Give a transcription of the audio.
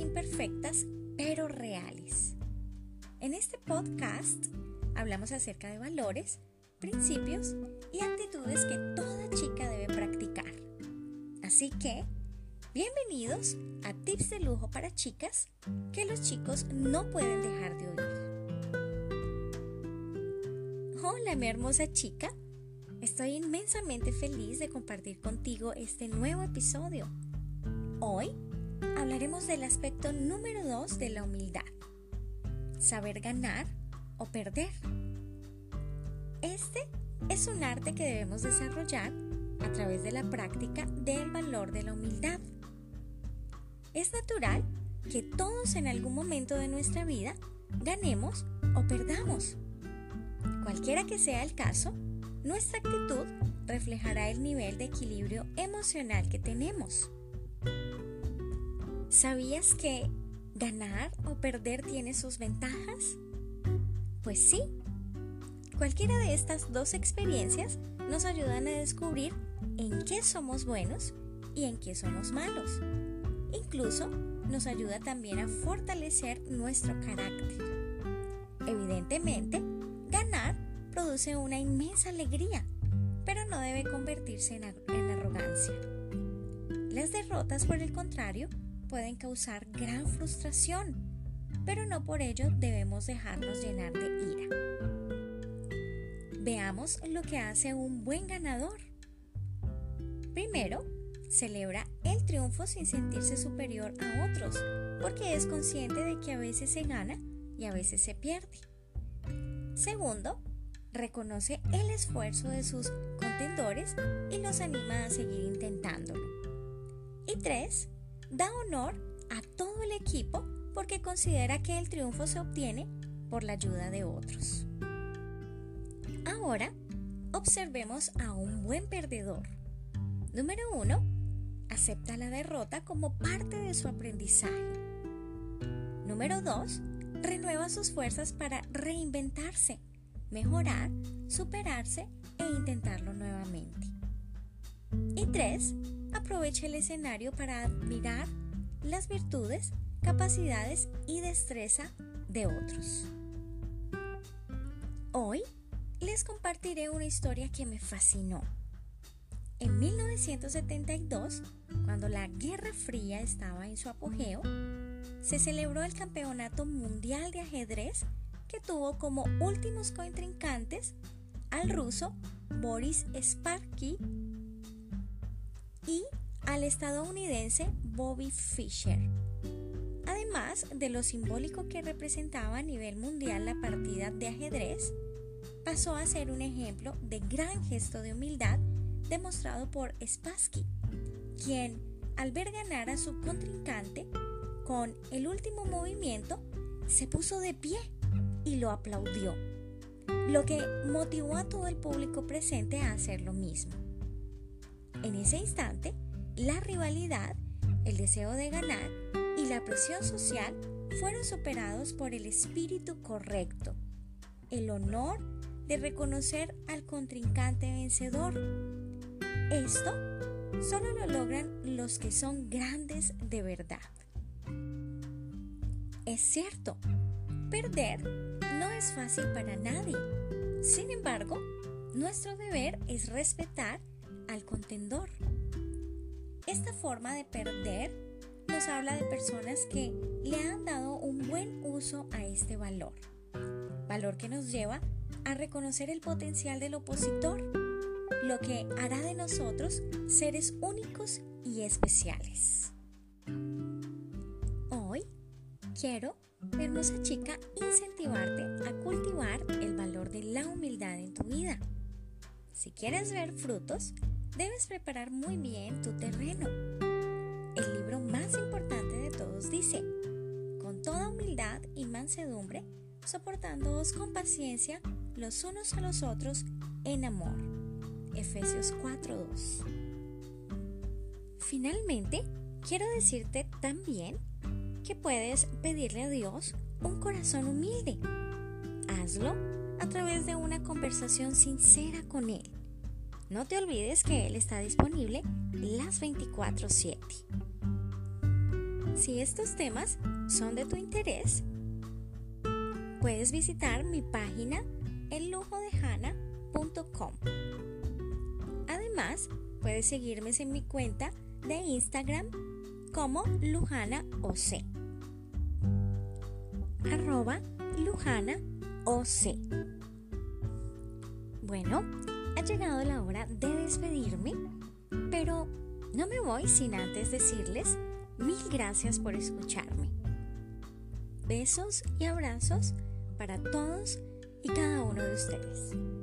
imperfectas pero reales. En este podcast hablamos acerca de valores, principios y actitudes que toda chica debe practicar. Así que, bienvenidos a Tips de Lujo para Chicas que los chicos no pueden dejar de oír. Hola mi hermosa chica, estoy inmensamente feliz de compartir contigo este nuevo episodio. Hoy hablaremos del aspecto número 2 de la humildad. Saber ganar o perder. Este es un arte que debemos desarrollar a través de la práctica del valor de la humildad. Es natural que todos en algún momento de nuestra vida ganemos o perdamos. Cualquiera que sea el caso, nuestra actitud reflejará el nivel de equilibrio emocional que tenemos. ¿Sabías que ganar o perder tiene sus ventajas? Pues sí. Cualquiera de estas dos experiencias nos ayudan a descubrir en qué somos buenos y en qué somos malos. Incluso nos ayuda también a fortalecer nuestro carácter. Evidentemente, ganar produce una inmensa alegría, pero no debe convertirse en, arrogancia. Las derrotas, por el contrario, pueden causar gran frustración, pero no por ello debemos dejarnos llenar de ira. Veamos lo que hace un buen ganador. Primero, celebra el triunfo sin sentirse superior a otros, porque es consciente de que a veces se gana y a veces se pierde. Segundo, reconoce el esfuerzo de sus contendores y los anima a seguir intentándolo. Y tres, da honor a todo el equipo porque considera que el triunfo se obtiene por la ayuda de otros. Ahora, observemos a un buen perdedor. Número 1. Acepta la derrota como parte de su aprendizaje. Número 2. Renueva sus fuerzas para reinventarse, mejorar, superarse e intentarlo nuevamente. Y 3 aprovecha el escenario para admirar las virtudes, capacidades y destreza de otros. Hoy les compartiré una historia que me fascinó. En 1972, cuando la Guerra Fría estaba en su apogeo, se celebró el Campeonato Mundial de Ajedrez que tuvo como últimos contrincantes al ruso Boris Spassky y al estadounidense Bobby Fischer. Además de lo simbólico que representaba a nivel mundial la partida de ajedrez, pasó a ser un ejemplo de gran gesto de humildad demostrado por Spassky, quien al ver ganar a su contrincante con el último movimiento se puso de pie y lo aplaudió, lo que motivó a todo el público presente a hacer lo mismo. En ese instante, la rivalidad, el deseo de ganar y la presión social fueron superados por el espíritu correcto, el honor de reconocer al contrincante vencedor. Esto solo lo logran los que son grandes de verdad. Es cierto, perder no es fácil para nadie. Sin embargo, nuestro deber es respetar al contendor. Esta forma de perder nos habla de personas que le han dado un buen uso a este valor, valor que nos lleva a reconocer el potencial del opositor, lo que hará de nosotros seres únicos y especiales. Hoy quiero, hermosa chica, incentivarte a cultivar el valor de la humildad en tu vida. Si quieres ver frutos, debes preparar muy bien tu terreno. El libro más importante de todos dice, con toda humildad y mansedumbre, soportándoos con paciencia los unos a los otros en amor. Efesios 4:2. Finalmente, quiero decirte también que puedes pedirle a Dios un corazón humilde. Hazlo a través de una conversación sincera con Él no te olvides que Él está disponible las 24/7. Si estos temas son de tu interés, puedes visitar mi página ellujodehana.com. Además, puedes seguirme en mi cuenta de Instagram como Lujana OC. Arroba Lujana OC. Bueno, ha llegado la hora de despedirme, pero no me voy sin antes decirles mil gracias por escucharme. Besos y abrazos para todos y cada uno de ustedes.